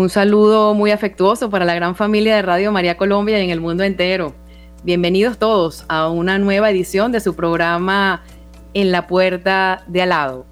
Un saludo muy afectuoso para la gran familia de Radio María Colombia y en el mundo entero. Bienvenidos todos a una nueva edición de su programa En la Puerta de Al lado.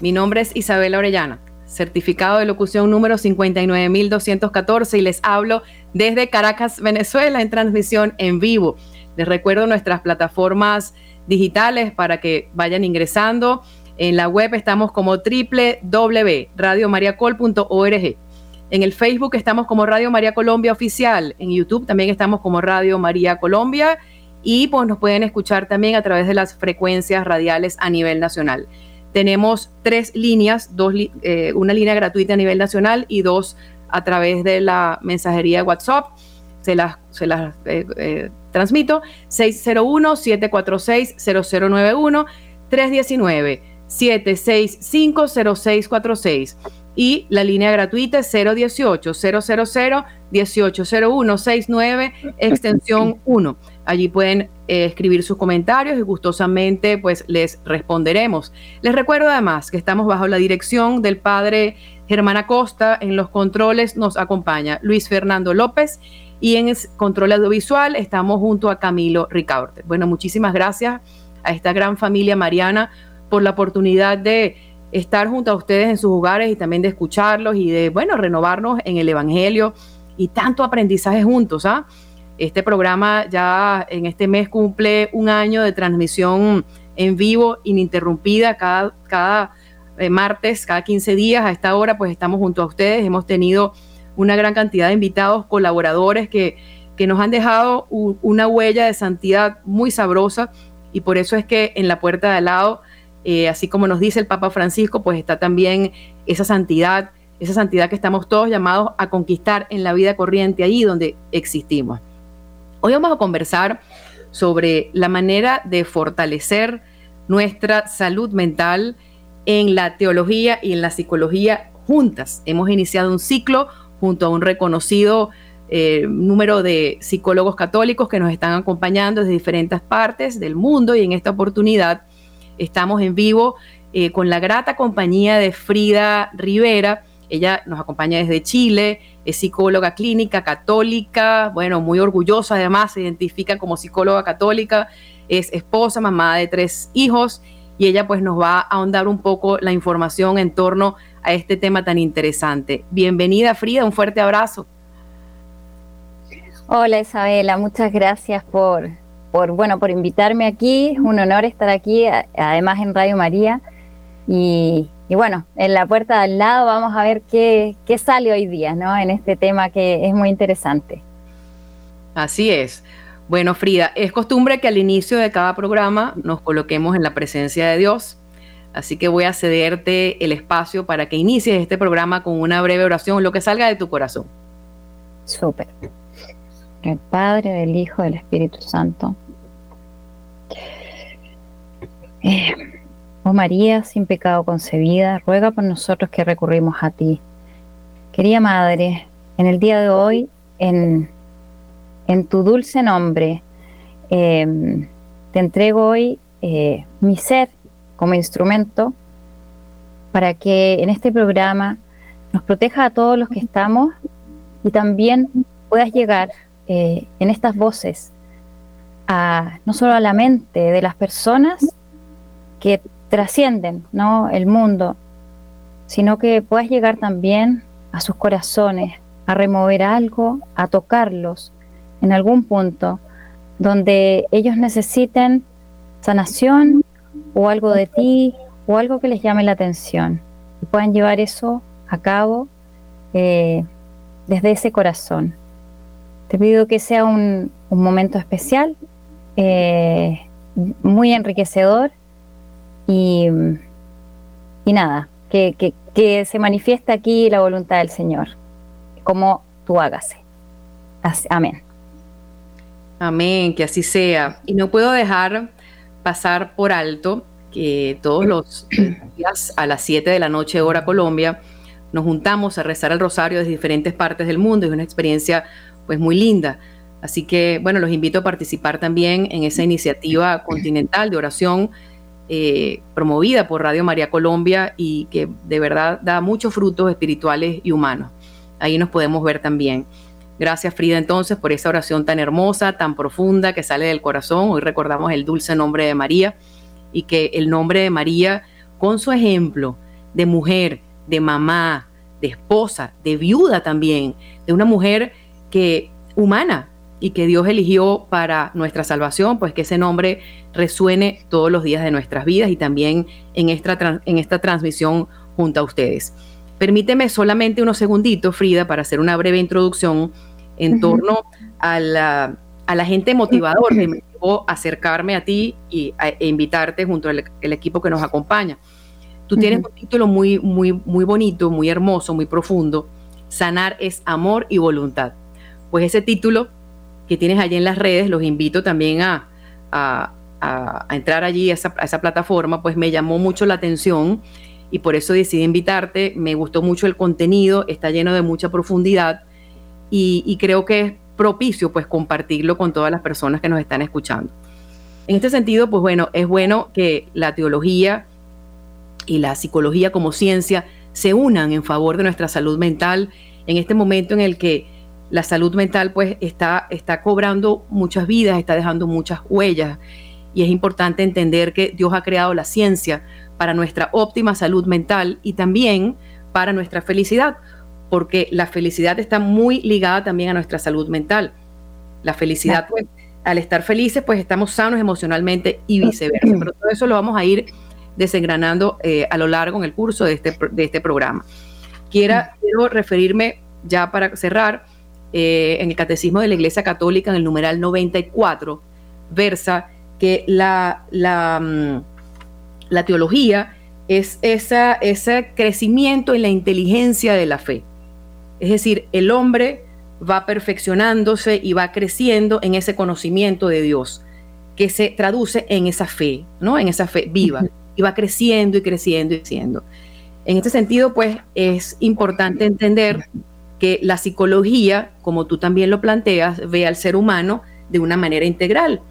Mi nombre es Isabela Orellana, certificado de locución número 59214 y les hablo desde Caracas, Venezuela, en transmisión en vivo. Les recuerdo nuestras plataformas digitales para que vayan ingresando. En la web estamos como www.radiomariacol.org. En el Facebook estamos como Radio María Colombia Oficial. En YouTube también estamos como Radio María Colombia. Y pues nos pueden escuchar también a través de las frecuencias radiales a nivel nacional. Tenemos tres líneas, eh, una línea gratuita a nivel nacional y dos a través de la mensajería WhatsApp. Se las, se las eh, eh, transmito. 601-746-0091, 319-765-0646 y la línea gratuita es 018 000 1801 69 extensión 1. Allí pueden eh, escribir sus comentarios y gustosamente pues les responderemos. Les recuerdo además que estamos bajo la dirección del padre Germán Acosta. En los controles nos acompaña Luis Fernando López y en el control audiovisual estamos junto a Camilo Ricaurte. Bueno, muchísimas gracias a esta gran familia mariana por la oportunidad de estar junto a ustedes en sus hogares y también de escucharlos y de, bueno, renovarnos en el Evangelio y tanto aprendizaje juntos. ¿ah? Este programa ya en este mes cumple un año de transmisión en vivo, ininterrumpida, cada, cada eh, martes, cada 15 días a esta hora, pues estamos junto a ustedes. Hemos tenido una gran cantidad de invitados, colaboradores que, que nos han dejado una huella de santidad muy sabrosa y por eso es que en la puerta de al lado eh, así como nos dice el Papa Francisco, pues está también esa santidad, esa santidad que estamos todos llamados a conquistar en la vida corriente allí donde existimos. Hoy vamos a conversar sobre la manera de fortalecer nuestra salud mental en la teología y en la psicología juntas. Hemos iniciado un ciclo junto a un reconocido eh, número de psicólogos católicos que nos están acompañando desde diferentes partes del mundo y en esta oportunidad Estamos en vivo eh, con la grata compañía de Frida Rivera. Ella nos acompaña desde Chile, es psicóloga clínica católica, bueno, muy orgullosa además, se identifica como psicóloga católica, es esposa, mamá de tres hijos y ella pues nos va a ahondar un poco la información en torno a este tema tan interesante. Bienvenida Frida, un fuerte abrazo. Hola Isabela, muchas gracias por, por, bueno, por invitarme aquí. Es un honor estar aquí, además en Radio María. Y, bueno, en la puerta de al lado vamos a ver qué, qué sale hoy día, ¿no? En este tema que es muy interesante. Así es. Bueno, Frida, es costumbre que al inicio de cada programa nos coloquemos en la presencia de Dios. Así que voy a cederte el espacio para que inicies este programa con una breve oración, lo que salga de tu corazón. Súper. El Padre, del Hijo, del Espíritu Santo. Oh María, sin pecado concebida, ruega por nosotros que recurrimos a ti. Querida Madre, en el día de hoy, en, en tu dulce nombre, em, te entrego hoy eh, mi ser como instrumento para que en este programa nos proteja a todos los que estamos y también puedas llegar eh, en estas voces no solo a la mente de las personas que trascienden ¿no? el mundo, sino que puedas llegar también a sus corazones, a remover algo, a tocarlos en algún punto donde ellos necesiten sanación o algo de ti o algo que les llame la atención y puedan llevar eso a cabo eh, desde ese corazón. Te pido que sea un momento especial eh, muy enriquecedor y, y nada, que, que, se manifiesta aquí la voluntad del Señor, como tú hágase. Amén. Amén, que así sea. Y no puedo dejar pasar por alto que todos los días a las 7 de la noche, hora Colombia, nos juntamos a rezar el rosario desde diferentes partes del mundo. Es una experiencia pues muy linda. Así que, bueno, los invito a participar también en esa iniciativa continental de oración eh, promovida por Radio María Colombia y que de verdad da muchos frutos espirituales y humanos. ahí nos podemos ver también. Gracias Frida entonces por esa oración tan hermosa, tan profunda que sale del corazón. Hoy recordamos el dulce nombre de María y que el nombre de María, con su ejemplo de mujer, de mamá, de esposa, de viuda también, de una mujer que humana y que Dios eligió para nuestra salvación, pues que ese nombre resuene todos los días de nuestras vidas y también en esta, en esta transmisión junto a ustedes. Permíteme solamente unos segunditos, Frida, para hacer una breve introducción en torno a la, a gente motivador que me llevó a acercarme a ti y e invitarte junto al equipo que nos acompaña. Tú tienes un título muy, muy, muy bonito, muy hermoso, muy profundo. Sanar es amor y voluntad. Pues ese título que tienes allí en las redes, los invito también a, a, entrar allí a esa, a esa, plataforma, pues me llamó mucho la atención y por eso decidí invitarte. Me gustó mucho el contenido, está lleno de mucha profundidad y, y creo que es propicio pues compartirlo con todas las personas que nos están escuchando. En este sentido, pues bueno, es bueno que la teología y la psicología como ciencia se unan en favor de nuestra salud mental en este momento en el que la salud mental pues está, está cobrando muchas vidas, está dejando muchas huellas y es importante entender que Dios ha creado la ciencia para nuestra óptima salud mental y también para nuestra felicidad, porque la felicidad está muy ligada también a nuestra salud mental. La felicidad, pues, al estar felices, pues estamos sanos emocionalmente y viceversa. Pero todo eso lo vamos a ir desengranando eh, a lo largo en el curso de este, de este programa. Quiera, quiero referirme ya para cerrar eh, en el Catecismo de la Iglesia Católica, en el numeral 94, versa que la, la, mm, la teología es esa, ese crecimiento en la inteligencia de la fe. Es decir, el hombre va perfeccionándose y va creciendo en ese conocimiento de Dios, que se traduce en esa fe, ¿no? En esa fe viva, y va creciendo y creciendo y creciendo. En este sentido, pues es importante entender que la psicología, como tú también lo planteas, ve al ser humano de una manera integral.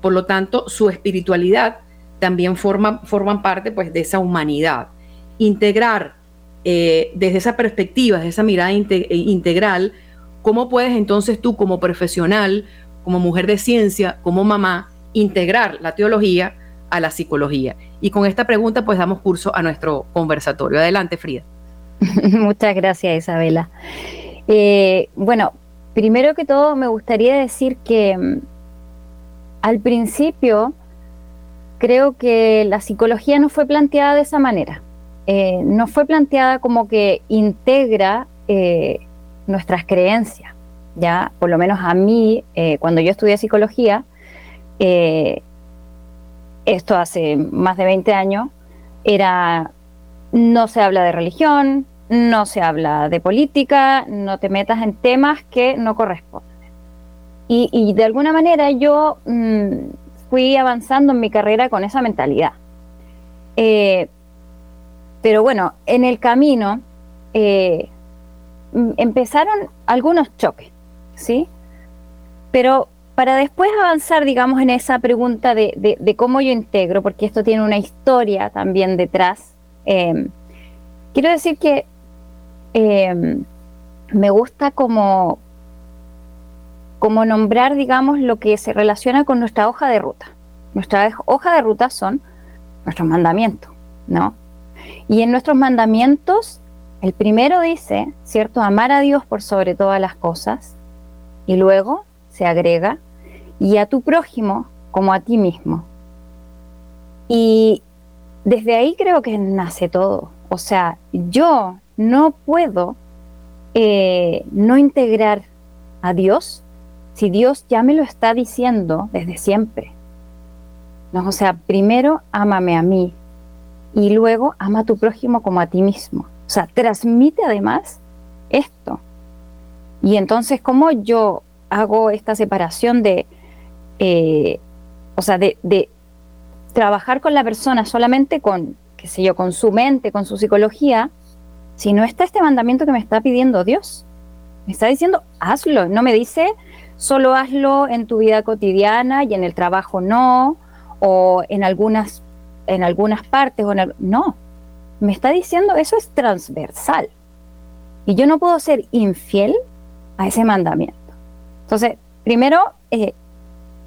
Por lo tanto, su espiritualidad también forma, forman parte pues, de esa humanidad. Integrar eh, desde esa perspectiva, desde esa mirada eh, integral, ¿cómo puedes entonces tú como profesional, como mujer de ciencia, como mamá, integrar la teología a la psicología? Y con esta pregunta pues damos curso a nuestro conversatorio. Adelante, Frida. Muchas gracias, Isabela. Eh, bueno, primero que todo me gustaría decir que mm, al principio creo que la psicología no fue planteada de esa manera. Eh, no fue planteada como que integra eh, nuestras creencias. Ya, por lo menos a mí, cuando yo estudié psicología, esto hace más de 20 años, era no se habla de religión, no se habla de política, no te metas en temas que no corresponden. Y, de alguna manera yo mm, fui avanzando en mi carrera con esa mentalidad. Eh, pero bueno, en el camino eh, mm, empezaron algunos choques, ¿sí? Pero para después avanzar, digamos, en esa pregunta de, cómo yo integro, porque esto tiene una historia también detrás, eh, quiero decir que Em, me gusta como, como nombrar, digamos, lo que se relaciona con nuestra hoja de ruta. Nuestra hoja de ruta son nuestros mandamientos, ¿no? Y en nuestros mandamientos, el primero dice, ¿cierto? Amar a Dios por sobre todas las cosas. Y luego se agrega, y a tu prójimo como a ti mismo. Y desde ahí creo que nace todo. O sea, yo no puedo eh, no integrar a Dios si Dios ya me lo está diciendo desde siempre. No, o sea, primero ámame a mí y luego ama a tu prójimo como a ti mismo. O sea, transmite además esto. Y entonces, ¿cómo yo hago esta separación de, eh, o sea, de, de, trabajar con la persona solamente con, qué sé yo, con su mente, con su psicología, si no está este mandamiento que me está pidiendo Dios. Me está diciendo, hazlo. No me dice, solo hazlo en tu vida cotidiana y en el trabajo no, o en algunas, en algunas partes. O no, me está diciendo, eso es transversal. Y yo no puedo ser infiel a ese mandamiento. Entonces, primero, eh,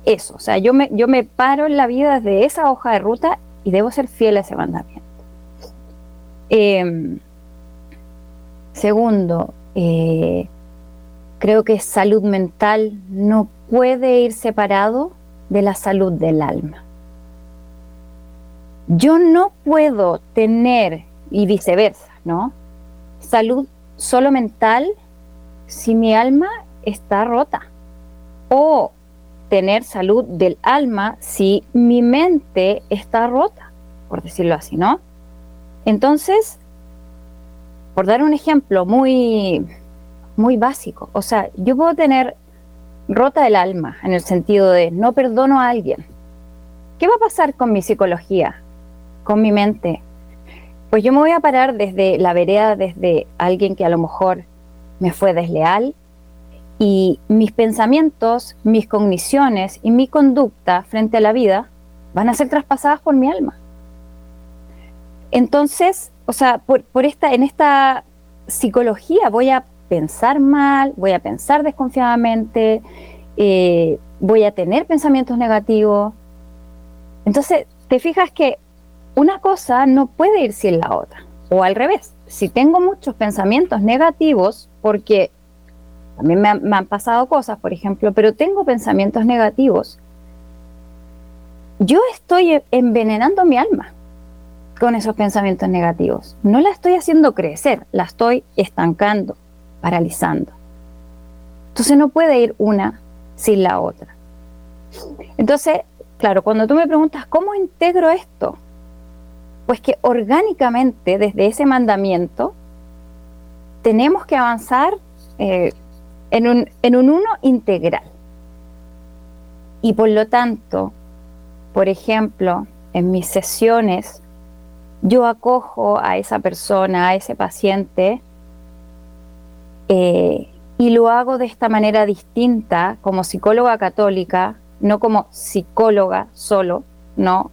eso, o sea, yo me, yo me paro en la vida desde esa hoja de ruta y debo ser fiel a ese mandamiento. Em, segundo, eh, creo que salud mental no puede ir separado de la salud del alma. Yo no puedo tener, y viceversa, ¿no? Salud solo mental si mi alma está rota. O tener salud del alma si mi mente está rota, por decirlo así, ¿no? Entonces, por dar un ejemplo muy, muy básico, o sea, yo puedo tener rota el alma en el sentido de no perdono a alguien. ¿Qué va a pasar con mi psicología, con mi mente? Pues yo me voy a parar desde la vereda, desde alguien que a lo mejor me fue desleal y mis pensamientos, mis cogniciones y mi conducta frente a la vida van a ser traspasadas por mi alma. Entonces, o sea, por, esta, en esta psicología voy a pensar mal, voy a pensar desconfiadamente, eh, voy a tener pensamientos negativos. Entonces, te fijas que una cosa no puede ir sin la otra, o al revés. Si tengo muchos pensamientos negativos, porque también me, me han pasado cosas, por ejemplo, pero tengo pensamientos negativos, yo estoy envenenando mi alma con esos pensamientos negativos. No la estoy haciendo crecer, la estoy estancando, paralizando. Entonces no puede ir una sin la otra. Entonces, claro, cuando tú me preguntas, ¿cómo integro esto? Pues que orgánicamente, desde ese mandamiento, tenemos que avanzar eh, en, un, en un uno integral. Y por lo tanto, por ejemplo, en mis sesiones, yo acojo a esa persona, a ese paciente, eh, y lo hago de esta manera distinta como psicóloga católica, no como psicóloga solo, no,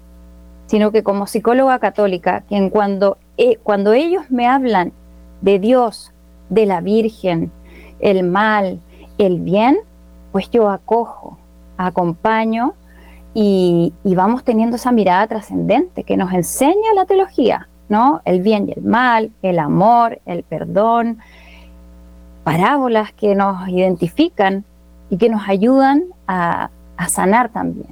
sino que como psicóloga católica, quien cuando, eh, cuando ellos me hablan de Dios, de la Virgen, el mal, el bien, pues yo acojo, acompaño y, vamos teniendo esa mirada trascendente que nos enseña la teología, ¿no? El bien y el mal, el amor, el perdón, parábolas que nos identifican y que nos ayudan a, sanar también.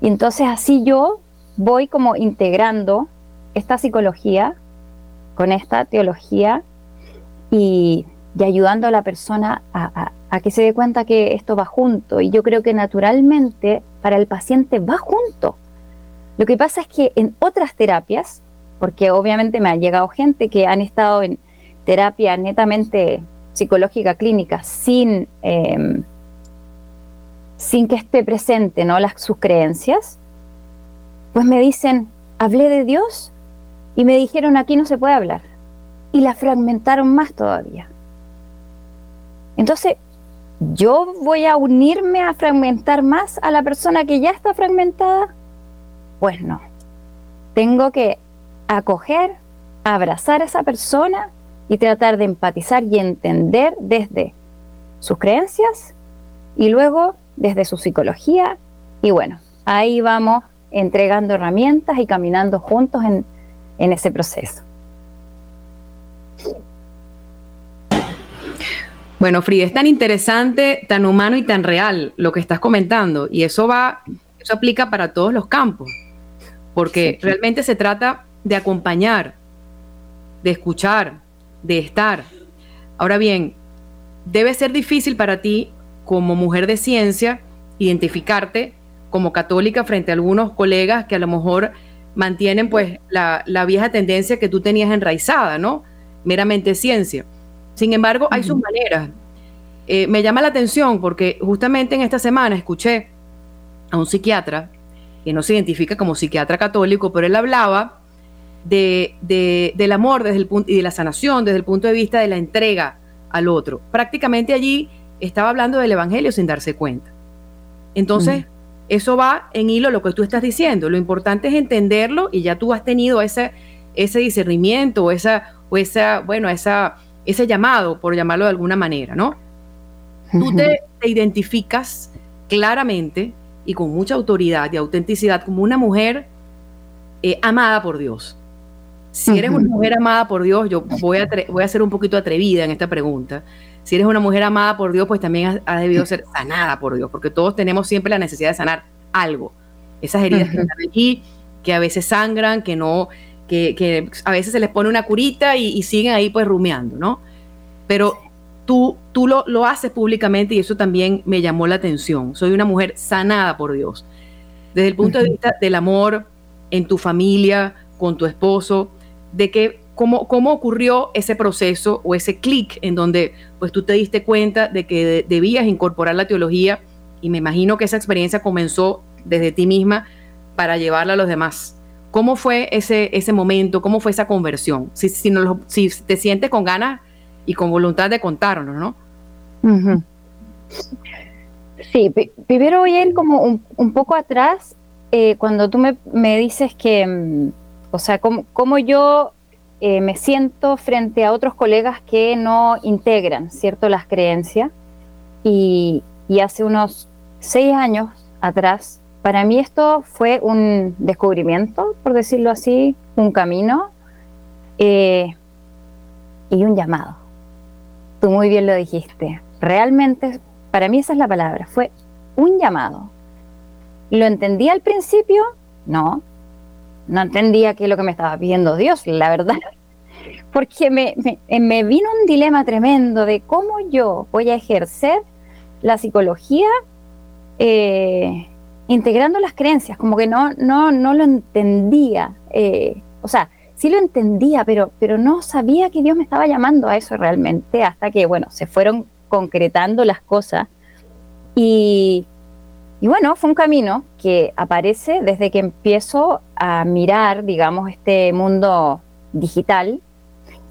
Y entonces así yo voy como integrando esta psicología con esta teología y, ayudando a la persona a, a, que se dé cuenta que esto va junto. Y yo creo que naturalmente para el paciente va junto. Lo que pasa es que en otras terapias, porque obviamente me ha llegado gente que han estado en terapia netamente psicológica clínica sin, em, sin que esté presente ¿no? Las, sus creencias, pues me dicen, hablé de Dios y me dijeron aquí no se puede hablar y la fragmentaron más todavía. Entonces, ¿yo voy a unirme a fragmentar más a la persona que ya está fragmentada? Pues no. Tengo que acoger, abrazar a esa persona y tratar de empatizar y entender desde sus creencias y luego desde su psicología. Y bueno, ahí vamos entregando herramientas y caminando juntos en, en ese proceso. Bueno, Frida, es tan interesante, tan humano y tan real lo que estás comentando. Y eso va, eso aplica para todos los campos. Porque realmente se trata de acompañar, de escuchar, de estar. Ahora bien, debe ser difícil para ti, como mujer de ciencia, identificarte como católica frente a algunos colegas que a lo mejor mantienen pues la, la vieja tendencia que tú tenías enraizada, ¿no? Meramente ciencia. Sin embargo, hay sus maneras. Eh, me llama la atención porque justamente en esta semana escuché a un psiquiatra, que no se identifica como psiquiatra católico, pero él hablaba de, del amor desde el punto, y de la sanación desde el punto de vista de la entrega al otro. Prácticamente allí estaba hablando del Evangelio sin darse cuenta. Entonces, eso va en hilo lo que tú estás diciendo. Lo importante es entenderlo y ya tú has tenido ese, ese discernimiento o esa, o esa, bueno, esa ese llamado, por llamarlo de alguna manera, ¿no? Tú te, identificas claramente y con mucha autoridad y autenticidad como una mujer eh, amada por Dios. Si eres una mujer amada por Dios, yo voy a, voy a ser un poquito atrevida en esta pregunta. Si eres una mujer amada por Dios, pues también has, debido ser sanada por Dios, porque todos tenemos siempre la necesidad de sanar algo. Esas heridas que están aquí, que a veces sangran, que no, que, a veces se les pone una curita y, siguen ahí pues rumiando, ¿no? Pero tú, tú lo, lo, haces públicamente y eso también me llamó la atención. Soy una mujer sanada por Dios. Desde el punto de vista del amor en tu familia, con tu esposo, de que cómo, cómo ocurrió ese proceso o ese clic en donde pues tú te diste cuenta de que debías incorporar la teología y me imagino que esa experiencia comenzó desde ti misma para llevarla a los demás. ¿Cómo fue ese, ese momento? ¿Cómo fue esa conversión? Si, si, si te sientes con ganas y con voluntad de contarnos, ¿no? Sí, primero voy a ir como un, poco atrás, eh, cuando tú me, me, dices que, mm, o sea, cómo, yo eh, me siento frente a otros colegas que no integran, ¿cierto?, las creencias. Y, y hace unos seis años atrás, para mí esto fue un descubrimiento, por decirlo así, un camino eh, y un llamado. Tú muy bien lo dijiste. Realmente, para mí esa es la palabra, fue un llamado. ¿Lo entendí al principio? No, no entendía qué es lo que me estaba pidiendo Dios, la verdad. Porque me, me, vino un dilema tremendo de cómo yo voy a ejercer la psicología eh, integrando las creencias, como que no, no, no lo entendía. Eh, o sea, sí lo entendía, pero, pero no sabía que Dios me estaba llamando a eso realmente, hasta que, bueno, se fueron concretando las cosas. Y, y bueno, fue un camino que aparece desde que empiezo a mirar, digamos, este mundo digital,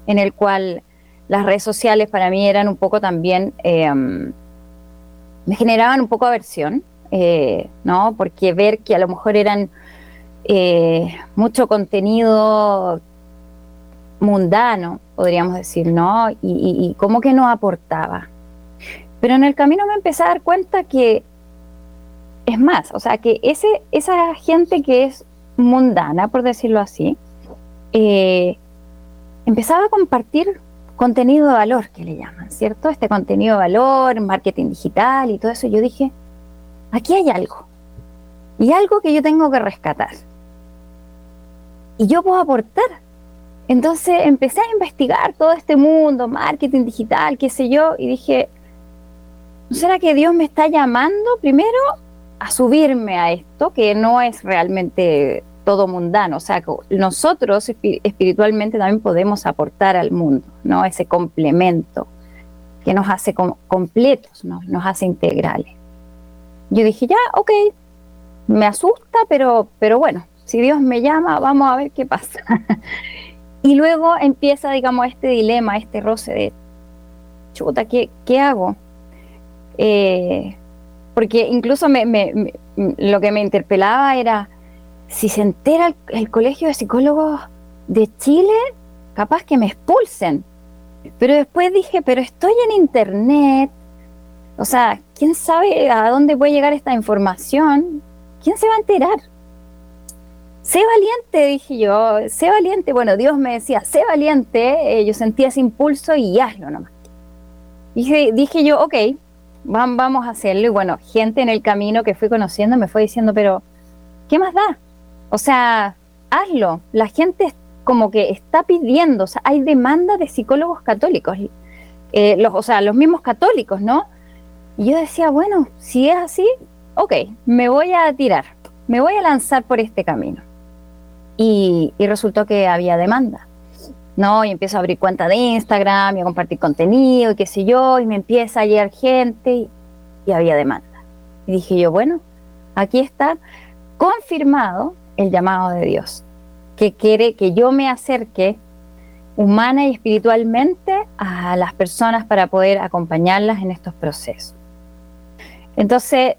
en el cual las redes sociales para mí eran un poco también, em, me generaban un poco aversión, eh, ¿no? Porque ver que a lo mejor eran eh, mucho contenido mundano, podríamos decir, ¿no? Y, y como que no aportaba. Pero en el camino me empecé a dar cuenta que es más, o sea, que ese, esa gente que es mundana, por decirlo así, eh, empezaba a compartir contenido de valor, que le llaman, ¿cierto? Este contenido de valor, marketing digital y todo eso. Yo dije, aquí hay algo. Y algo que yo tengo que rescatar. Y yo puedo aportar. Entonces empecé a investigar todo este mundo, marketing digital, qué sé yo, y dije, ¿no será que Dios me está llamando primero a subirme a esto, que no es realmente todo mundano, o sea, nosotros espiritualmente también podemos aportar al mundo, ¿no? Ese complemento que nos hace completos, ¿no? nos hace integrales. Yo dije, ya, ok, me asusta, pero, pero bueno, si Dios me llama, vamos a ver qué pasa. y luego empieza, digamos, este dilema, este roce de, chuta, ¿qué, qué hago? Eh, porque incluso lo que me interpelaba era, si se entera el, Colegio de Psicólogos de Chile, capaz que me expulsen. Pero después dije, pero estoy en Internet, o sea, ¿quién sabe a dónde puede llegar esta información? ¿Quién se va a enterar? Sé valiente, dije yo, sé valiente. Bueno, Dios me decía, sé valiente, eh, yo sentía ese impulso y hazlo nomás. Dije, dije yo, ok, vamos a hacerlo. Y bueno, gente en el camino que fui conociendo me fue diciendo, pero, ¿qué más da? O sea, hazlo. La gente como que está pidiendo, o sea, hay demanda de psicólogos católicos, eh, los, o sea, los mismos católicos, ¿no? Y yo decía, bueno, si es así, ok, me voy a tirar, me voy a lanzar por este camino. Y, y resultó que había demanda. ¿no? Y empiezo a abrir cuenta de Instagram y a compartir contenido y qué sé yo, y me empieza a llegar gente y, había demanda. Y dije yo, bueno, aquí está confirmado el llamado de Dios, que quiere que yo me acerque humana y espiritualmente a las personas para poder acompañarlas en estos procesos. Entonces,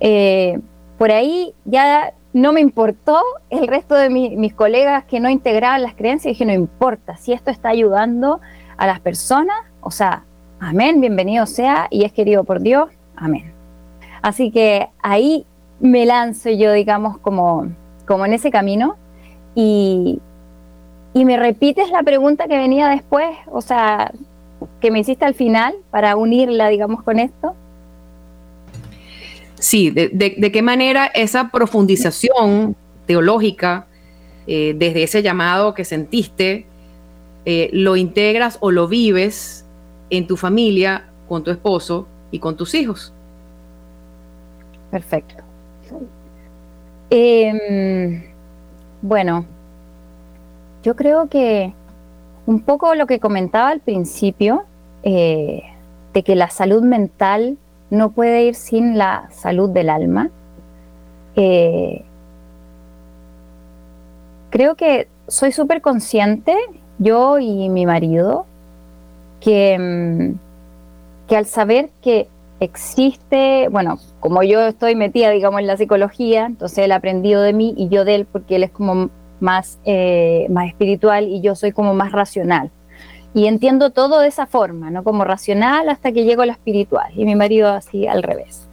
eh, por ahí ya no me importó el resto de mis colegas que no integraban las creencias, dije, no importa, si esto está ayudando a las personas, o sea, amén, bienvenido sea y es querido por Dios, amén. Así que ahí me lanzo yo, digamos, como, como en ese camino y, y me repites la pregunta que venía después, o sea, que me hiciste al final para unirla, digamos, con esto. Sí, de, qué manera esa profundización teológica, eh, desde ese llamado que sentiste, eh, lo integras o lo vives en tu familia, con tu esposo y con tus hijos. Perfecto. Em, bueno, yo creo que un poco lo que comentaba al principio, eh, de que la salud mental no puede ir sin la salud del alma. Eh, creo que soy súper consciente, yo y mi marido, que, mm, que al saber que existe, bueno, como yo estoy metida, digamos, en la psicología, entonces él aprendido de mí y yo de él porque él es como más, eh, más espiritual y yo soy como más racional. Y entiendo todo de esa forma, ¿no? Como racional hasta que llego a lo espiritual y mi marido así al revés.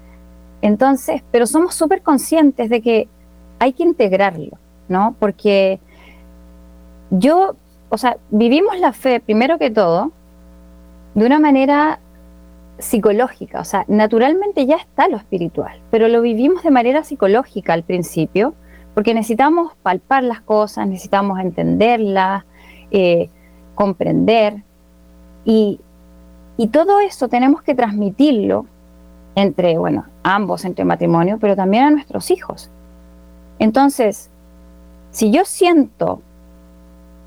Entonces, pero somos súper conscientes de que hay que integrarlo, ¿no? Porque yo, o sea, vivimos la fe primero que todo de una manera psicológica, o sea, naturalmente ya está lo espiritual, pero lo vivimos de manera psicológica al principio, porque necesitamos palpar las cosas, necesitamos entenderlas, eh, comprender, y, y todo eso tenemos que transmitirlo entre, bueno, ambos, entre matrimonio, pero también a nuestros hijos. Entonces, si yo siento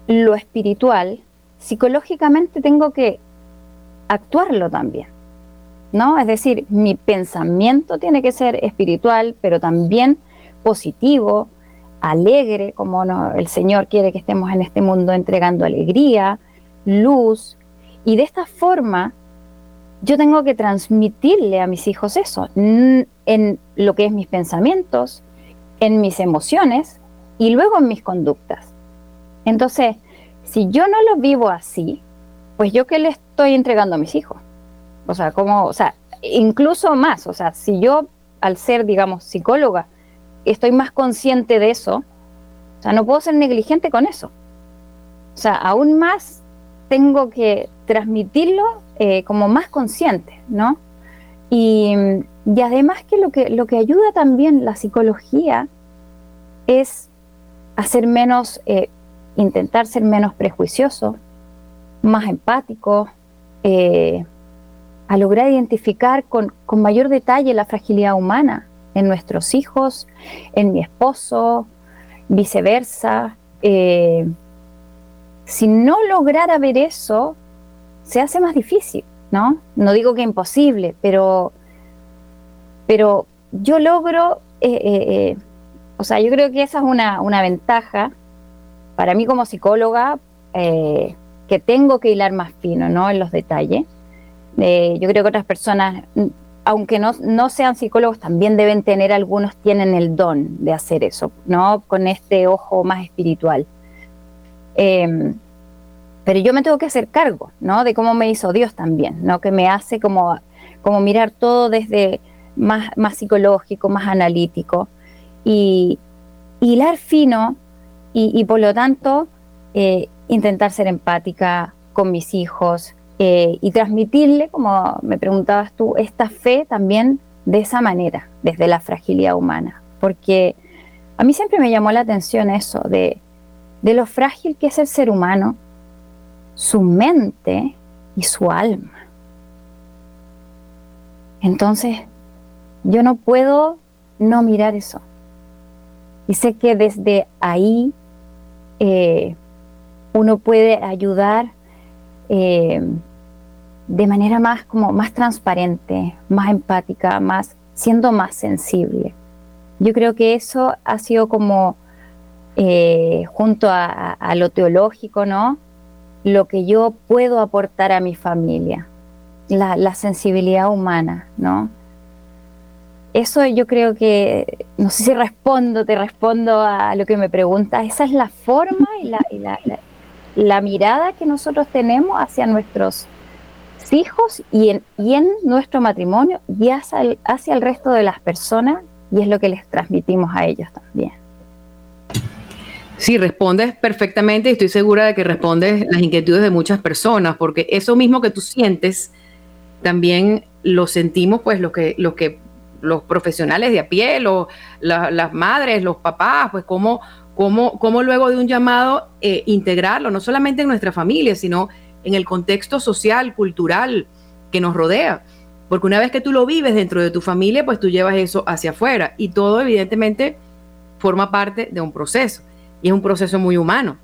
lo espiritual, psicológicamente tengo que actuarlo también. ¿no? Es decir, mi pensamiento tiene que ser espiritual, pero también positivo, alegre, como el Señor quiere que estemos en este mundo entregando alegría, luz, y de esta forma yo tengo que transmitirle a mis hijos eso, en lo que es mis pensamientos, en mis emociones y luego en mis conductas. Entonces, si yo no lo vivo así, pues yo qué le estoy entregando a mis hijos. O sea, como, o sea, incluso más, o sea, si yo al ser, digamos, psicóloga, estoy más consciente de eso, o sea, no puedo ser negligente con eso. O sea, aún más tengo que transmitirlo eh, como más consciente, ¿no? Y, además que lo, que lo que ayuda también la psicología es hacer menos, eh, intentar ser menos prejuicioso, más empático, eh, a lograr identificar con, mayor detalle la fragilidad humana en nuestros hijos, en mi esposo, viceversa. Eh, si no lograra ver eso, se hace más difícil, ¿no? No digo que imposible, pero, pero yo logro, eh, eh, o sea, yo creo que esa es una, una ventaja para mí como psicóloga, que tengo que hilar más fino, ¿no? En los detalles yo creo que otras personas, aunque no, no, sean psicólogos, también deben tener, algunos tienen el don de hacer eso, ¿no? Con este ojo más espiritual. Em, pero yo me tengo que hacer cargo, ¿no? De cómo me hizo Dios también, ¿no? Que me hace como, como mirar todo desde más, más psicológico, más analítico. Y hilar fino y, por lo tanto eh, intentar ser empática con mis hijos, eh, y transmitirle, como me preguntabas tú, esta fe también de esa manera, desde la fragilidad humana. Porque a mí siempre me llamó la atención eso, de, de lo frágil que es el ser humano, su mente y su alma. Entonces, yo no puedo no mirar eso. Y sé que desde ahí eh, uno puede ayudar eh, de manera más como más transparente, más empática, más siendo más sensible. Yo creo que eso ha sido como eh, junto a, lo teológico, ¿no? Lo que yo puedo aportar a mi familia, la, sensibilidad humana, ¿no? Eso yo creo que, no sé si respondo, te respondo a lo que me preguntas, esa es la forma y la, la mirada que nosotros tenemos hacia nuestros hijos y en, y en nuestro matrimonio y hacia el, hacia el resto de las personas y es lo que les transmitimos a ellos también. Sí, respondes perfectamente y estoy segura de que respondes las inquietudes de muchas personas, porque eso mismo que tú sientes, también lo sentimos pues los que, los que, los profesionales de a pie, las madres, los papás, pues cómo, cómo, cómo luego de un llamado eh, integrarlo, no solamente en nuestra familia, sino en el contexto social, cultural que nos rodea. Porque una vez que tú lo vives dentro de tu familia, pues tú llevas eso hacia afuera. Y todo evidentemente forma parte de un proceso. Y es un proceso muy humano.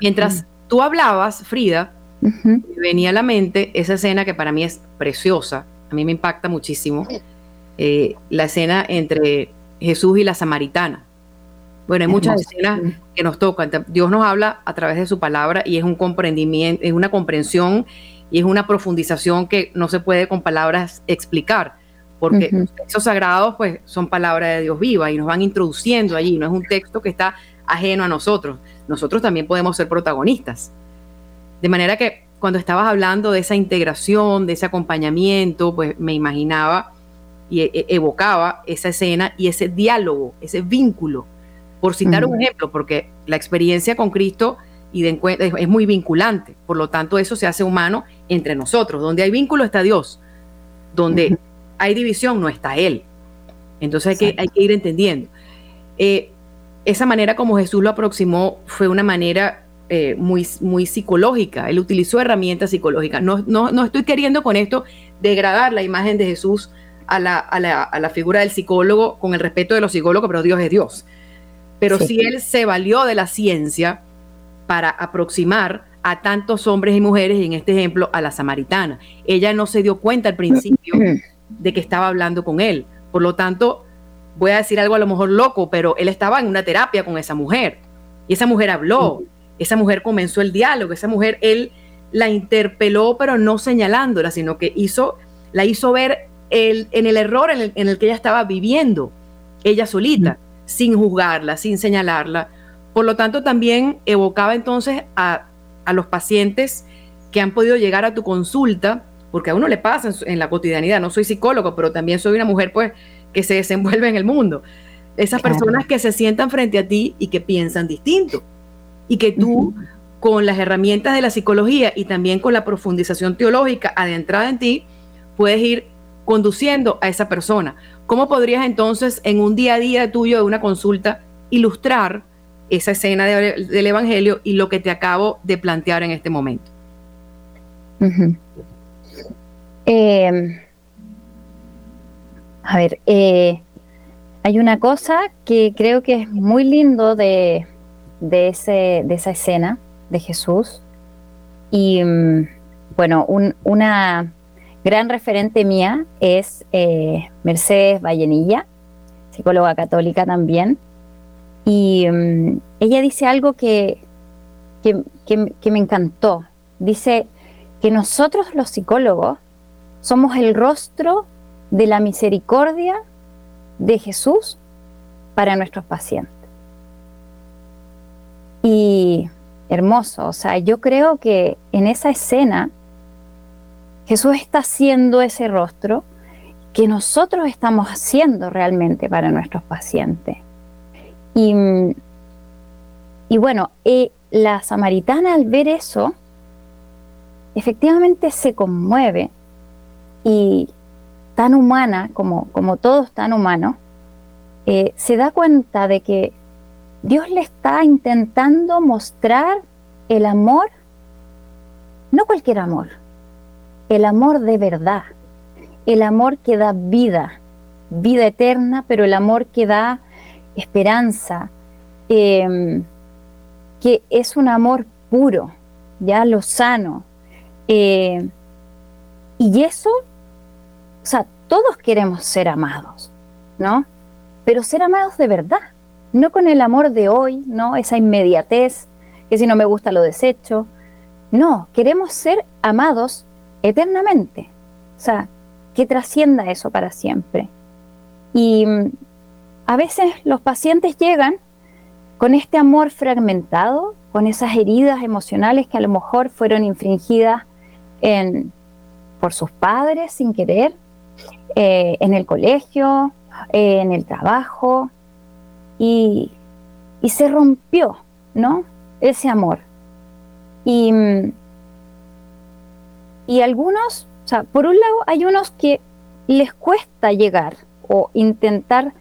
Mientras tú hablabas, Frida, venía a la mente esa escena que para mí es preciosa, a mí me impacta muchísimo, eh, la escena entre Jesús y la samaritana. Bueno, hay muchas escenas que nos tocan. Dios nos habla a través de su palabra y es un comprendimiento, es una comprensión y es una profundización que no se puede con palabras explicar, porque esos textos sagrados pues son palabras de Dios viva y nos van introduciendo allí, no es un texto que está ajeno a nosotros. Nosotros también podemos ser protagonistas. De manera que cuando estabas hablando de esa integración, de ese acompañamiento, pues me imaginaba y e, e, evocaba esa escena y ese diálogo, ese vínculo. Por citar un ejemplo, porque la experiencia con Cristo y de es muy vinculante, por lo tanto eso se hace humano entre nosotros. Donde hay vínculo está Dios, donde hay división no está Él. Entonces hay que, hay que, ir entendiendo. Eh, esa manera como Jesús lo aproximó fue una manera eh, muy, muy psicológica. Él utilizó herramientas psicológicas. No, no, estoy queriendo con esto degradar la imagen de Jesús a la, a la, figura del psicólogo con el respeto de los psicólogos, pero Dios es Dios. Pero si él se valió de la ciencia para aproximar a tantos hombres y mujeres, y en este ejemplo a la samaritana. Ella no se dio cuenta al principio de que estaba hablando con él. Por lo tanto, voy a decir algo a lo mejor loco, pero él estaba en una terapia con esa mujer. Y esa mujer habló, esa mujer comenzó el diálogo, esa mujer, él la interpeló, pero no señalándola, sino que hizo, la hizo ver el, en el error en el, que ella estaba viviendo, ella solita, sin juzgarla, sin señalarla. Por lo tanto, también evocaba entonces a, los pacientes que han podido llegar a tu consulta, porque a uno le pasa en, la cotidianidad, no soy psicólogo, pero también soy una mujer pues que se desenvuelve en el mundo. Esas personas que se sientan frente a ti y que piensan distinto y que tú con las herramientas de la psicología y también con la profundización teológica adentrada en ti, puedes ir conduciendo a esa persona. ¿Cómo podrías entonces en un día a día tuyo de una consulta ilustrar esa escena del Evangelio y lo que te acabo de plantear en este momento? Em, a ver, eh, hay una cosa que creo que es muy lindo de, de, ese, de esa escena de Jesús. Y mm, bueno, una gran referente mía es eh, Mercedes Vallenilla, psicóloga católica también. Y mm, ella dice algo que, que, que me encantó. Dice que nosotros los psicólogos somos el rostro de la misericordia de Jesús para nuestros pacientes. Y hermoso, o sea, yo creo que en esa escena Jesús está haciendo ese rostro que nosotros estamos haciendo realmente para nuestros pacientes. Y, y bueno, eh, la samaritana al ver eso, efectivamente se conmueve y tan humana como, como todos tan humanos, eh, se da cuenta de que Dios le está intentando mostrar el amor, no cualquier amor, el amor de verdad, el amor que da vida, vida eterna, pero el amor que da esperanza, em, que es un amor puro, ya lo sano. Eh, y eso, o sea, todos queremos ser amados, ¿no? Pero ser amados de verdad no con el amor de hoy, ¿no? Esa inmediatez, que si no me gusta lo desecho. No, queremos ser amados eternamente. O sea, que trascienda eso para siempre. Y a veces los pacientes llegan con este amor fragmentado con esas heridas emocionales que a lo mejor fueron infringidas en, por sus padres sin querer, eh, en el colegio, eh, en el trabajo, y, y, se rompió, ¿no? Ese amor. Y, y algunos, o sea, por un lado hay unos que les cuesta llegar o intentar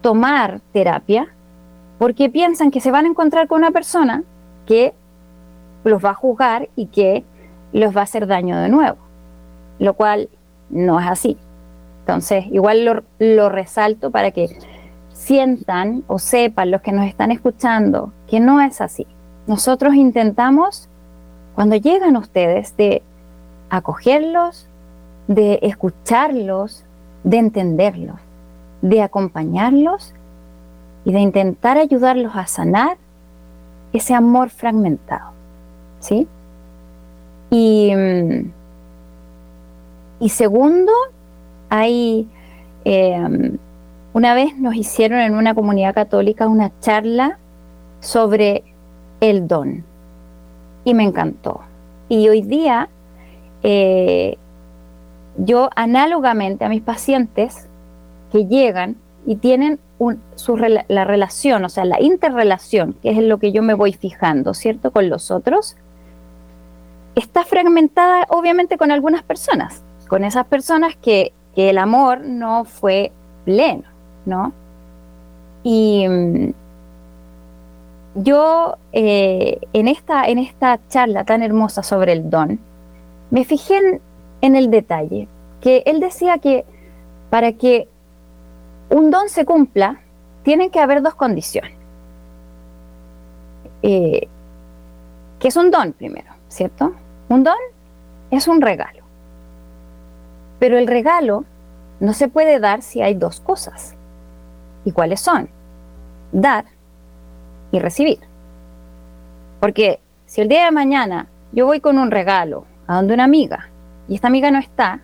tomar terapia porque piensan que se van a encontrar con una persona que los va a juzgar y que los va a hacer daño de nuevo, lo cual no es así. Entonces, igual lo, resalto para que sientan o sepan los que nos están escuchando que no es así. Nosotros intentamos, cuando llegan ustedes, de acogerlos, de escucharlos, de entenderlos, de acompañarlos y de intentar ayudarlos a sanar ese amor fragmentado. ¿Sí? Y, y segundo, hay, em, una vez nos hicieron en una comunidad católica una charla sobre el don y me encantó. Y hoy día eh, yo análogamente a mis pacientes que llegan y tienen la relación, o sea, la interrelación, que es en lo que yo me voy fijando, ¿cierto? Con los otros, está fragmentada obviamente con algunas personas, con esas personas que, el amor no fue pleno, ¿no? Y mm, yo eh, en, esta, en esta charla tan hermosa sobre el don, me fijé en, el detalle, que él decía que para que un don se cumpla, tienen que haber dos condiciones. Eh, que es un don primero, ¿cierto? Un don es un regalo. Pero el regalo no se puede dar si hay dos cosas. ¿Y cuáles son? Dar y recibir. Porque si el día de mañana yo voy con un regalo a donde una amiga y esta amiga no está,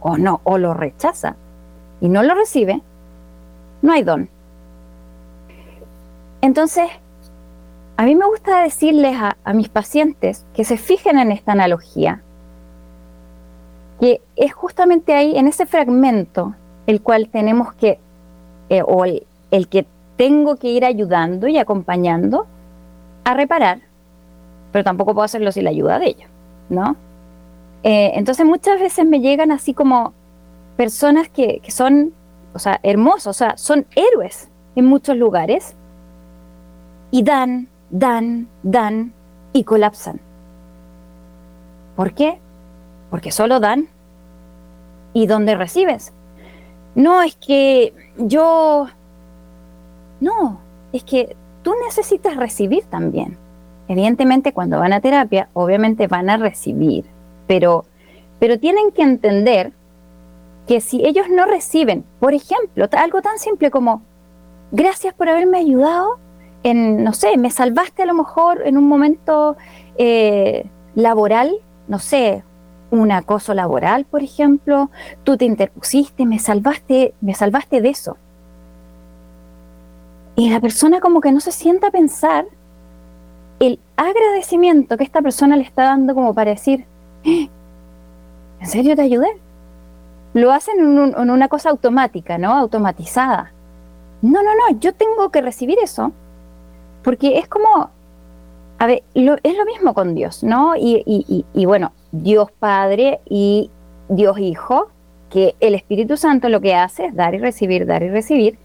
o no, o lo rechaza, y no lo recibe, no hay don. Entonces, a mí me gusta decirles a, mis pacientes que se fijen en esta analogía, que es justamente ahí, en ese fragmento, el cual tenemos que, eh, o el, que tengo que ir ayudando y acompañando a reparar, pero tampoco puedo hacerlo sin la ayuda de ellos, ¿no? Eh, entonces muchas veces me llegan así como personas que, son, o sea, hermosos, o sea, son héroes en muchos lugares y dan, dan, dan y colapsan. ¿Por qué? Porque solo dan. ¿Y dónde recibes? No, es que yo... No, es que tú necesitas recibir también. Evidentemente cuando van a terapia, obviamente van a recibir, pero, pero tienen que entender que si ellos no reciben, por ejemplo, algo tan simple como, gracias por haberme ayudado en, no sé, me salvaste a lo mejor en un momento eh, laboral, no sé, un acoso laboral, por ejemplo, tú te interpusiste, me salvaste, me salvaste de eso. Y la persona como que no se sienta a pensar el agradecimiento que esta persona le está dando como para decir, ¿en serio te ayudé? lo hacen en, una cosa automática, ¿no? Automatizada. No, no, no, yo tengo que recibir eso, porque es como, a ver, es lo mismo con Dios, ¿no? Y, y, bueno, Dios Padre y Dios Hijo, que el Espíritu Santo lo que hace es dar y recibir, dar y recibir,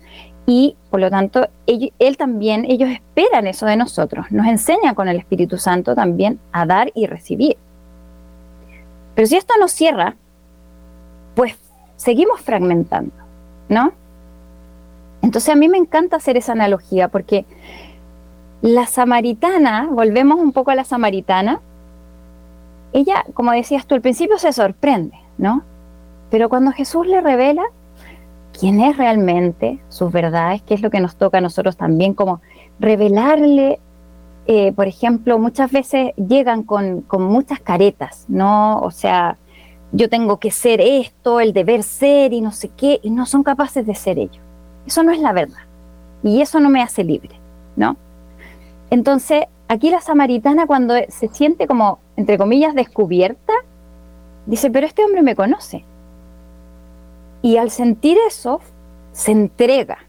y por lo tanto, él, también, ellos esperan eso de nosotros, nos enseña con el Espíritu Santo también a dar y recibir. Pero si esto no cierra, pues seguimos fragmentando, ¿no? Entonces a mí me encanta hacer esa analogía porque la samaritana, volvemos un poco a la samaritana, ella, como decías tú, al principio se sorprende, ¿no? Pero cuando Jesús le revela quién es realmente, sus verdades, qué es lo que nos toca a nosotros también, como revelarle, eh, por ejemplo, muchas veces llegan con, con muchas caretas, ¿no? O sea, yo tengo que ser esto, el deber ser y no sé qué, y no son capaces de ser ellos. Eso no es la verdad. Y eso no me hace libre, ¿no? Entonces, aquí la samaritana cuando se siente como, entre comillas, descubierta, dice, pero este hombre me conoce. Y al sentir eso, se entrega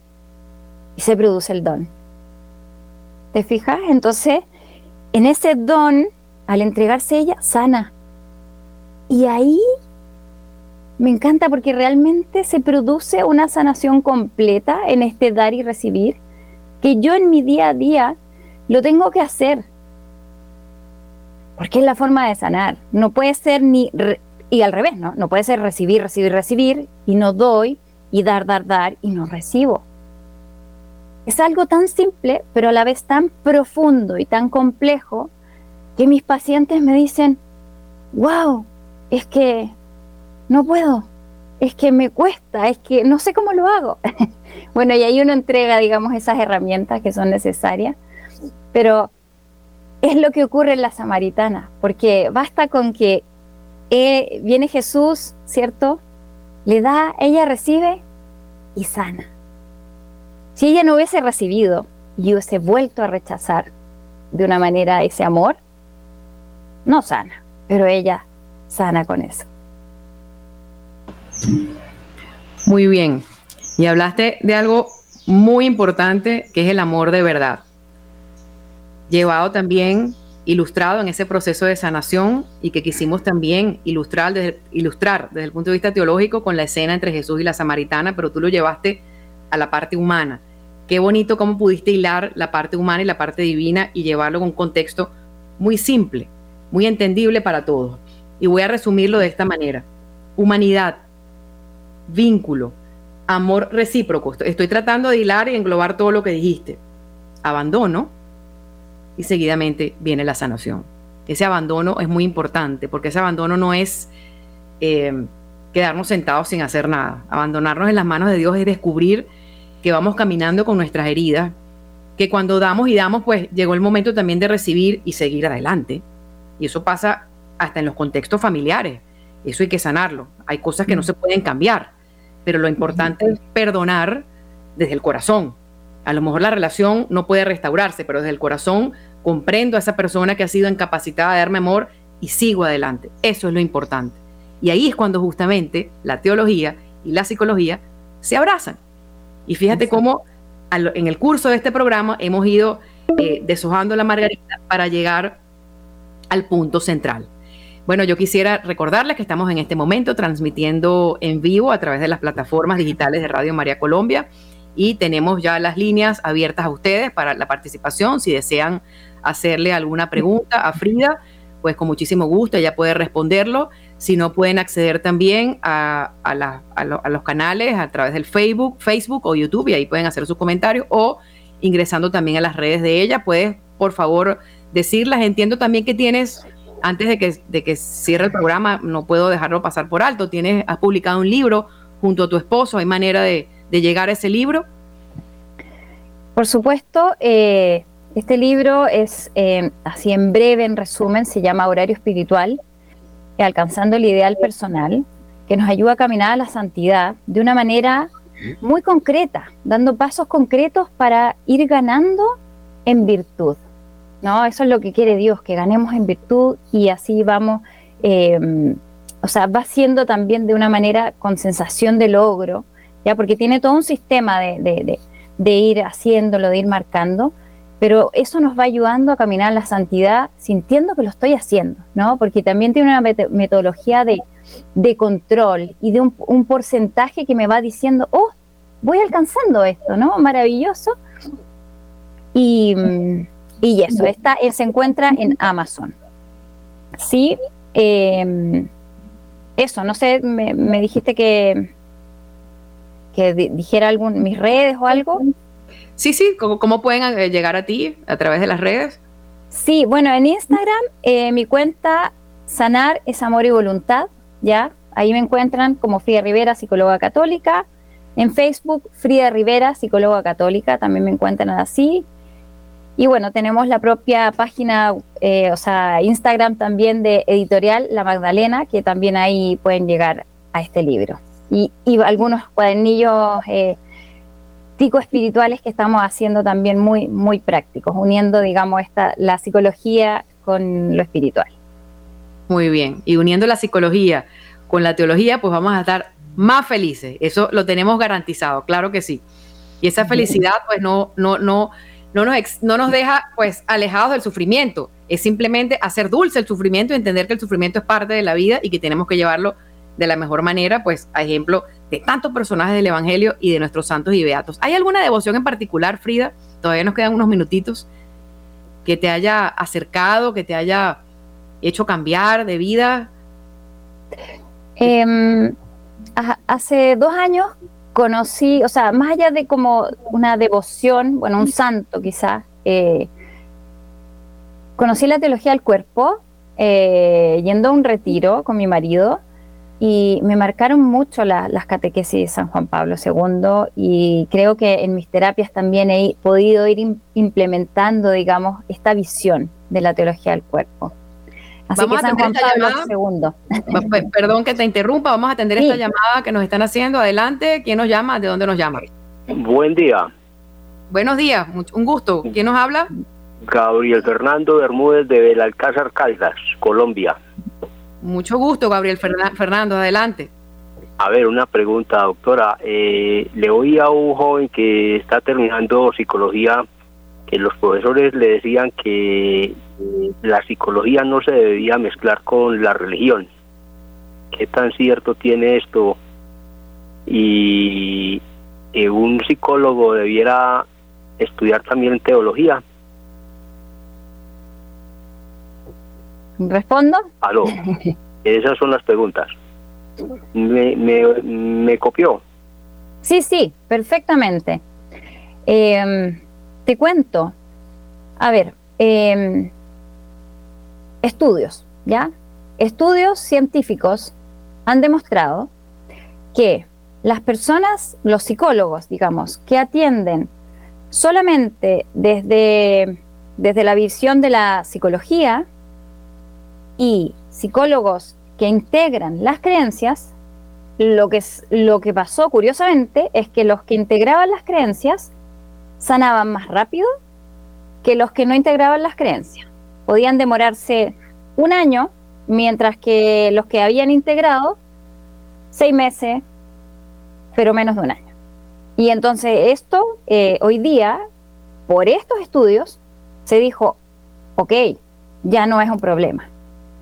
y se produce el don. ¿Te fijas? Entonces, en ese don, al entregarse ella, sana. Y ahí me encanta porque realmente se produce una sanación completa en este dar y recibir, que yo en mi día a día lo tengo que hacer. Porque es la forma de sanar. No puede ser ni, y al revés, ¿no? No puede ser recibir, recibir, recibir y no doy y dar, dar, dar y no recibo. Es algo tan simple, pero a la vez tan profundo y tan complejo que mis pacientes me dicen, wow, es que no puedo, es que me cuesta, es que no sé cómo lo hago. bueno, y ahí uno entrega, digamos, esas herramientas que son necesarias, pero es lo que ocurre en la samaritana, porque basta con que eh, viene Jesús, ¿cierto? Le da, ella recibe y sana. Si ella no hubiese recibido y hubiese vuelto a rechazar de una manera ese amor, no sana, pero ella sana con eso. Muy bien. Y hablaste de algo muy importante que es el amor de verdad. Llevado también, ilustrado en ese proceso de sanación y que quisimos también ilustrar desde, ilustrar desde el punto de vista teológico con la escena entre Jesús y la samaritana, pero tú lo llevaste a la parte humana. Qué bonito cómo pudiste hilar la parte humana y la parte divina y llevarlo con un contexto muy simple, muy entendible para todos. Y voy a resumirlo de esta manera. Humanidad, vínculo, amor recíproco. Estoy tratando de hilar y englobar todo lo que dijiste. Abandono y seguidamente viene la sanación. Ese abandono es muy importante porque ese abandono no es eh, quedarnos sentados sin hacer nada. Abandonarnos en las manos de Dios es descubrir que vamos caminando con nuestras heridas, que cuando damos y damos, pues llegó el momento también de recibir y seguir adelante. Y eso pasa hasta en los contextos familiares. Eso hay que sanarlo. Hay cosas que no mm. se pueden cambiar, pero lo importante es perdonar desde el corazón. A lo mejor la relación no puede restaurarse, pero desde el corazón comprendo a esa persona que ha sido incapacitada de darme amor y sigo adelante. Eso es lo importante. Y ahí es cuando justamente la teología y la psicología se abrazan y fíjate cómo en el curso de este programa hemos ido eh, deshojando la margarita para llegar al punto central. Bueno, yo quisiera recordarles que estamos en este momento transmitiendo en vivo a través de las plataformas digitales de Radio María Colombia y tenemos ya las líneas abiertas a ustedes para la participación. Si desean hacerle alguna pregunta a Frida, pues con muchísimo gusto ella puede responderlo. Si no, pueden acceder también a, los canales a través del Facebook, Facebook o YouTube y ahí pueden hacer sus comentarios o ingresando también a las redes de ella. Puedes, por favor, decirlas. Entiendo también que tienes, antes de que, de que cierre el programa, no puedo dejarlo pasar por alto, tienes, has publicado un libro junto a tu esposo. ¿Hay manera de, llegar a ese libro? Por supuesto, eh, este libro es, eh, así en breve, en resumen, se llama Horario Espiritual, alcanzando el ideal personal, que nos ayuda a caminar a la santidad de una manera muy concreta, dando pasos concretos para ir ganando en virtud. ¿no? Eso es lo que quiere Dios, que ganemos en virtud y así vamos, eh, o sea, va siendo también de una manera con sensación de logro, ya porque tiene todo un sistema de, de ir haciéndolo, de ir marcando, pero eso nos va ayudando a caminar la santidad sintiendo que lo estoy haciendo, ¿no? Porque también tiene una metodología de, control y de un, porcentaje que me va diciendo, oh, voy alcanzando esto, ¿no? Maravilloso. Y, eso, está, se encuentra en Amazon. Sí, em, eso, no sé, me, dijiste que, que dijera algún, mis redes o algo. Sí, sí, ¿cómo, pueden eh, llegar a ti a través de las redes? Sí, bueno, en Instagram eh, mi cuenta Sanar es Amor y Voluntad, ¿ya? Ahí me encuentran como Frida Rivera, psicóloga católica. En Facebook, Frida Rivera, psicóloga católica, también me encuentran así. Y bueno, tenemos la propia página, eh, o sea, Instagram también de editorial La Magdalena, que también ahí pueden llegar a este libro. Y, algunos cuadernillos espirituales que estamos haciendo también muy, muy prácticos, uniendo, digamos, esta, la psicología con lo espiritual. Muy bien, y uniendo la psicología con la teología, pues vamos a estar más felices. Eso lo tenemos garantizado, claro que sí. Y esa felicidad, pues no, no, no, no nos, no nos deja pues alejados del sufrimiento. Es simplemente hacer dulce el sufrimiento y entender que el sufrimiento es parte de la vida y que tenemos que llevarlo de la mejor manera, pues a ejemplo de tantos personajes del Evangelio y de nuestros santos y beatos. ¿Hay alguna devoción en particular, Frida? Todavía nos quedan unos minutitos que te haya acercado, que te haya hecho cambiar de vida. Em, hace dos años conocí, o sea, más allá de como una devoción, bueno, un santo quizás, eh, conocí la teología del cuerpo eh, yendo a un retiro con mi marido y me marcaron mucho las catequesis de San Juan Pablo II y creo que en mis terapias también he podido ir implementando, digamos, esta visión de la teología del cuerpo. Así vamos que San Juan Pablo II. Perdón que te interrumpa, vamos a atender esta llamada que nos están haciendo. Adelante, ¿quién nos llama? ¿De dónde nos llama? Buen día. Buenos días, un gusto. ¿Quién nos habla? Gabriel Fernando Bermúdez de Belalcázar Caldas, Colombia. Mucho gusto, Gabriel Fernando, adelante. A ver, una pregunta, doctora. Eh, le oí a un joven que está terminando psicología que los profesores le decían que eh, la psicología no se debía mezclar con la religión. ¿Qué tan cierto tiene esto? Y eh, un psicólogo debiera estudiar también teología. ¿Respondo? Aló. Esas son las preguntas. ¿Me, me, copió? Sí, sí, perfectamente. Em, te cuento. A ver, em, estudios, ¿ya? Estudios científicos han demostrado que las personas, los psicólogos, digamos, que atienden solamente desde, desde la visión de la psicología, y psicólogos que integran las creencias, lo que, lo que pasó curiosamente es que los que integraban las creencias sanaban más rápido que los que no integraban las creencias. Podían demorarse un año, mientras que los que habían integrado, seis meses, pero menos de un año. Y entonces esto, eh, hoy día, por estos estudios, se dijo, ok, ya no es un problema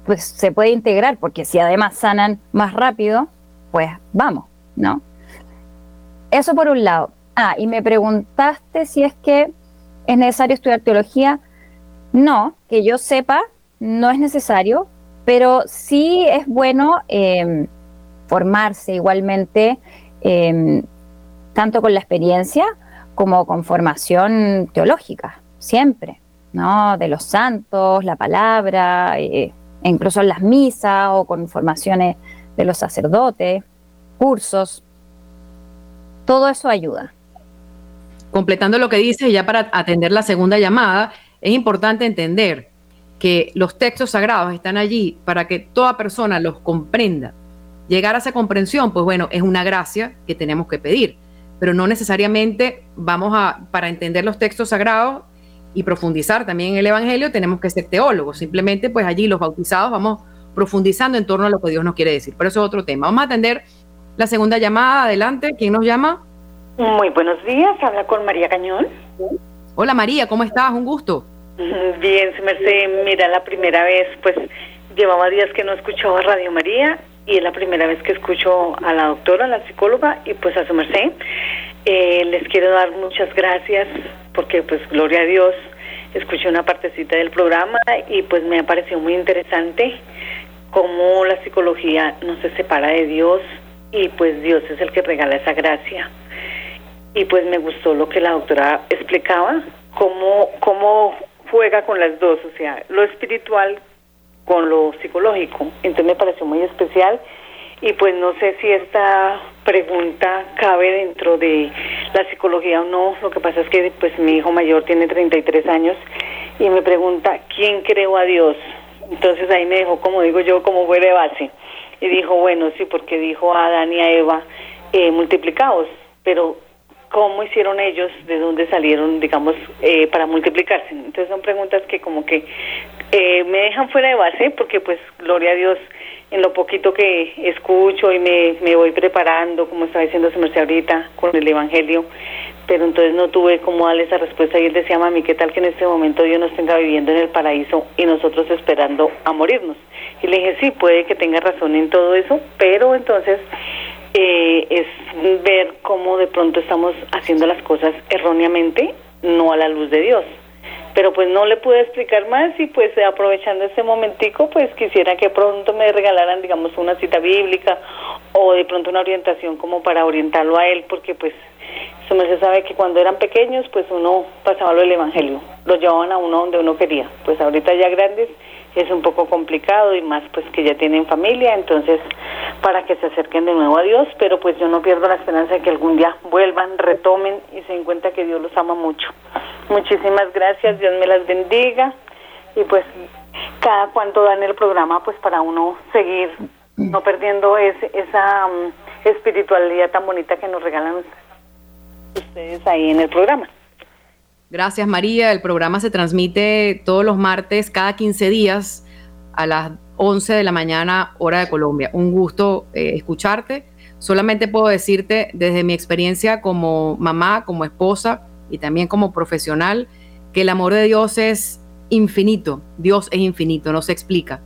pues se puede integrar, porque si además sanan más rápido, pues vamos, ¿no? Eso por un lado. Ah, y me preguntaste si es que es necesario estudiar teología. No, que yo sepa, no es necesario, pero sí es bueno em, formarse igualmente, em, tanto con la experiencia como con formación teológica, siempre, ¿no? De los santos, la palabra, eh, incluso en las misas o con formaciones de los sacerdotes, cursos. Todo eso ayuda. Completando lo que dice, ya para atender la segunda llamada, es importante entender que los textos sagrados están allí para que toda persona los comprenda. Llegar a esa comprensión, pues bueno, es una gracia que tenemos que pedir, pero no necesariamente vamos a, para entender los textos sagrados, y profundizar también en el Evangelio, tenemos que ser teólogos. Simplemente, pues allí los bautizados vamos profundizando en torno a lo que Dios nos quiere decir. Pero eso es otro tema. Vamos a atender la segunda llamada. Adelante. ¿Quién nos llama? Muy buenos días. Habla con María Cañón. Hola María, ¿cómo estás? Un gusto. Bien, se merced. Mira, la primera vez, pues llevaba días que no escuchaba Radio María y es la primera vez que escucho a la doctora, a la psicóloga y pues a su merced. Eh, les quiero dar muchas gracias porque pues gloria a Dios, escuché una partecita del programa y pues me ha parecido muy interesante cómo la psicología no se separa de Dios y pues Dios es el que regala esa gracia. Y pues me gustó lo que la doctora explicaba, cómo, cómo juega con las dos, o sea, lo espiritual con lo psicológico. Entonces me pareció muy especial y pues no sé si esta pregunta cabe dentro de la psicología o no. Lo que pasa es que pues mi hijo mayor tiene 33 años y me pregunta, ¿quién creó a Dios? Entonces ahí me dejó, como digo yo, como fue de base. Y dijo, bueno, sí, porque dijo a Adán y a Eva, eh, multiplicados. Pero cómo hicieron ellos, de dónde salieron, digamos, eh, para multiplicarse. Entonces son preguntas que como que eh, me dejan fuera de base porque pues gloria a Dios en lo poquito que escucho y me, me voy preparando, como estaba diciendo su merced ahorita, con el Evangelio, pero entonces no tuve cómo darle esa respuesta y él decía, mami, ¿qué tal que en este momento Dios nos tenga viviendo en el paraíso y nosotros esperando a morirnos? Y le dije, sí, puede que tenga razón en todo eso, pero entonces eh, es ver cómo de pronto estamos haciendo las cosas erróneamente, no a la luz de Dios pero pues no le pude explicar más y pues aprovechando este momentico pues quisiera que pronto me regalaran digamos una cita bíblica o de pronto una orientación como para orientarlo a él porque pues eso me se sabe que cuando eran pequeños pues uno pasaba lo del evangelio lo llevaban a uno donde uno quería pues ahorita ya grandes es un poco complicado y más pues que ya tienen familia, entonces para que se acerquen de nuevo a Dios, pero pues yo no pierdo la esperanza de que algún día vuelvan, retomen y se den cuenta que Dios los ama mucho. Muchísimas gracias, Dios me las bendiga y pues cada cuanto dan el programa pues para uno seguir no perdiendo ese, esa um, espiritualidad tan bonita que nos regalan ustedes ahí en el programa. Gracias María. El programa se transmite todos los martes, cada 15 días, a las 11 de la mañana, hora de Colombia. Un gusto eh, escucharte. Solamente puedo decirte desde mi experiencia como mamá, como esposa y también como profesional, que el amor de Dios es infinito. Dios es infinito, no se explica.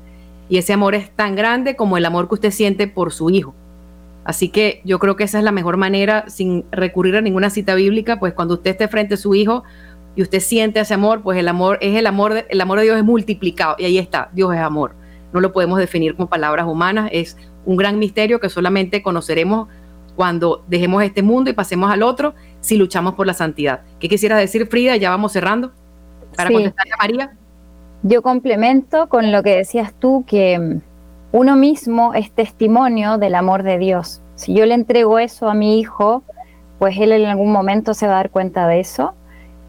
Y ese amor es tan grande como el amor que usted siente por su hijo. Así que yo creo que esa es la mejor manera, sin recurrir a ninguna cita bíblica, pues cuando usted esté frente a su hijo, y usted siente ese amor, pues el amor es el amor, de, el amor de Dios es multiplicado y ahí está, Dios es amor. No lo podemos definir con palabras humanas, es un gran misterio que solamente conoceremos cuando dejemos este mundo y pasemos al otro si luchamos por la santidad. ¿Qué quisiera decir, Frida? Ya vamos cerrando para contestarle a María. Yo complemento con lo que decías tú, que uno mismo es testimonio del amor de Dios. Si yo le entrego eso a mi hijo, pues él en algún momento se va a dar cuenta de eso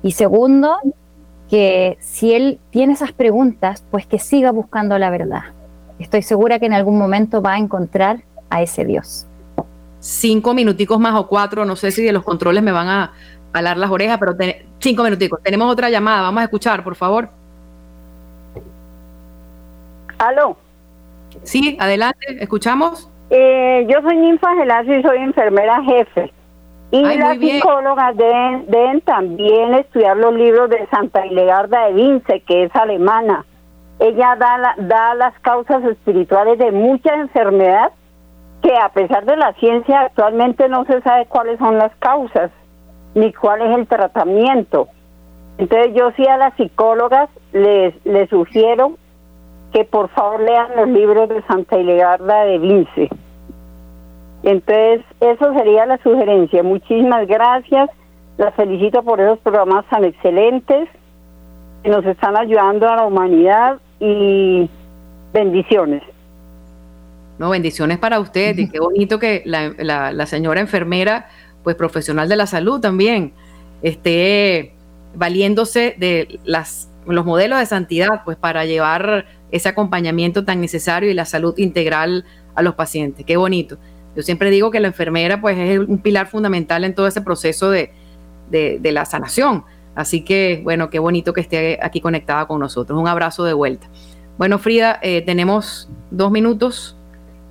y segundo, que si él tiene esas preguntas, pues que siga buscando la verdad. Estoy segura que en algún momento va a encontrar a ese Dios. Cinco minuticos más o cuatro, no sé si de los controles me van a alar las orejas, pero cinco minuticos. Tenemos otra llamada, vamos a escuchar, por favor. ¿Aló? Sí, adelante, escuchamos. Eh, yo soy Ninfa y soy enfermera jefe. Y las psicólogas deben, también estudiar los libros de Santa Ilegarda de Vince, que es alemana. Ella da, da las causas espirituales de muchas enfermedades que a pesar de la ciencia actualmente no se sabe cuáles son las causas ni cuál es el tratamiento. Entonces yo sí a las psicólogas les, les sugiero que por favor lean los libros de Santa Ilegarda de Vince. Entonces, eso sería la sugerencia. Muchísimas gracias. Las felicito por esos programas tan excelentes que nos están ayudando a la humanidad y bendiciones. No, bendiciones para usted y qué bonito que la, señora enfermera, pues profesional de la salud también, esté valiéndose de los modelos de santidad, pues para llevar ese acompañamiento tan necesario y la salud integral a los pacientes. Qué bonito. Yo siempre digo que la enfermera pues es un pilar fundamental en todo ese proceso de, la sanación. Así que, bueno, qué bonito que esté aquí conectada con nosotros. Un abrazo de vuelta. Bueno, Frida, eh, tenemos dos minutos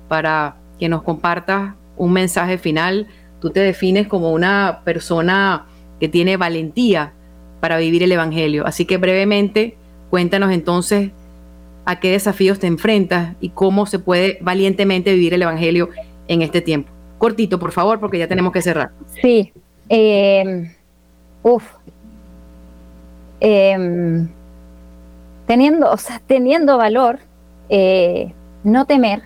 para que nos compartas un mensaje final. Tú te defines como una persona que tiene valentía para vivir el Evangelio. Así que brevemente, cuéntanos entonces a qué desafíos te enfrentas y cómo se puede valientemente vivir el Evangelio en este tiempo. Cortito, por favor, porque ya tenemos que cerrar. Sí. Eh, uf. Em, teniendo, o sea, teniendo valor, eh, no temer,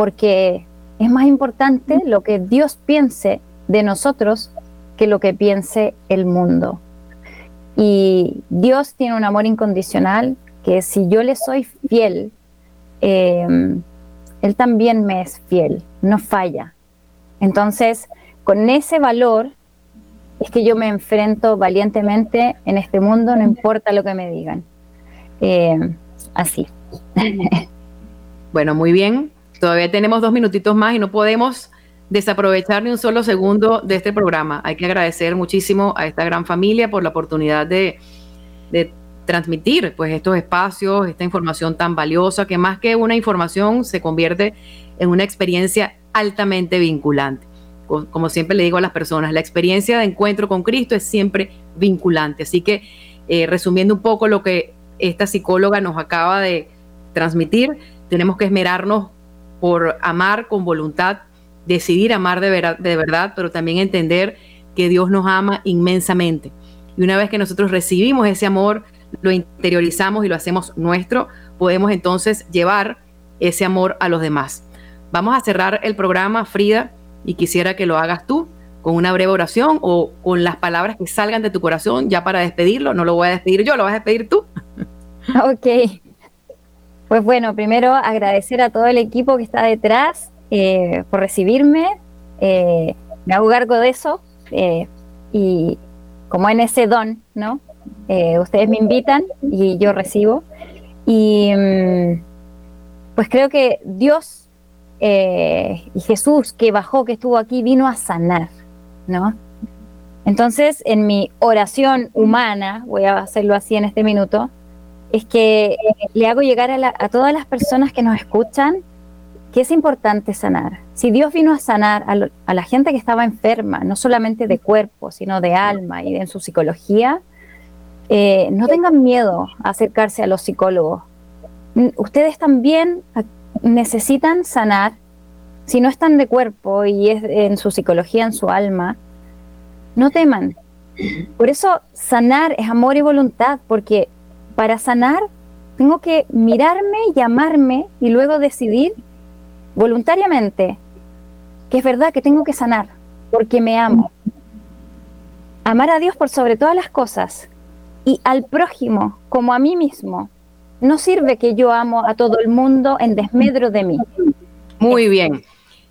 porque es más importante lo que Dios piense de nosotros que lo que piense el mundo. Y Dios tiene un amor incondicional que si yo le soy fiel, eh, él también me es fiel, no falla. Entonces, con ese valor es que yo me enfrento valientemente en este mundo, no importa lo que me digan. Eh, así. Bueno, muy bien. Todavía tenemos dos minutitos más y no podemos desaprovechar ni un solo segundo de este programa. Hay que agradecer muchísimo a esta gran familia por la oportunidad de, de transmitir pues estos espacios, esta información tan valiosa que más que una información se convierte en una experiencia altamente vinculante. Como siempre le digo a las personas, la experiencia de encuentro con Cristo es siempre vinculante. Así que, eh, resumiendo un poco lo que esta psicóloga nos acaba de transmitir, tenemos que esmerarnos por amar con voluntad, decidir amar de, de verdad, pero también entender que Dios nos ama inmensamente. Y una vez que nosotros recibimos ese amor, lo interiorizamos y lo hacemos nuestro, podemos entonces llevar ese amor a los demás. Vamos a cerrar el programa, Frida, y quisiera que lo hagas tú con una breve oración o con las palabras que salgan de tu corazón ya para despedirlo. No lo voy a despedir yo, lo vas a despedir tú. Ok. Pues bueno, primero agradecer a todo el equipo que está detrás eh, por recibirme. Eh, me hago cargo de eso. Eh, y como en ese don, ¿no? ustedes me invitan y yo recibo. Y mm, pues creo que Dios y Jesús que bajó, que estuvo aquí, vino a sanar, ¿no? Entonces, en mi oración humana, voy a hacerlo así en este minuto, es que le hago llegar a, todas las personas que nos escuchan que es importante sanar. Si Dios vino a sanar a, la gente que estaba enferma, no solamente de cuerpo, sino de alma y en su psicología, eh, no tengan miedo a acercarse a los psicólogos. Ustedes también necesitan sanar. Si no están de cuerpo y es en su psicología, en su alma, no teman. Por eso sanar es amor y voluntad, porque para sanar tengo que mirarme, llamarme y luego decidir voluntariamente que es verdad que tengo que sanar porque me amo. Amar a Dios por sobre todas las cosas y al prójimo como a mí mismo. No sirve que yo amo a todo el mundo en desmedro de mí. Muy bien.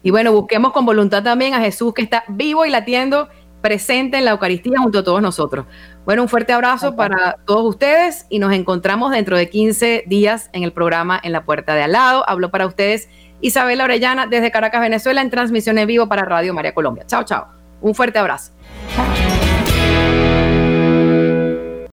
Y bueno, busquemos con voluntad también a Jesús que está vivo y latiendo presente en la Eucaristía junto a todos nosotros. Bueno, un fuerte abrazo para todos ustedes y nos encontramos dentro de 15 días en el programa En la Puerta de Al lado. Hablo para ustedes Isabela Orellana desde Caracas, Venezuela, en transmisión en vivo para Radio María Colombia. Chao, chao. Un fuerte abrazo. Chao.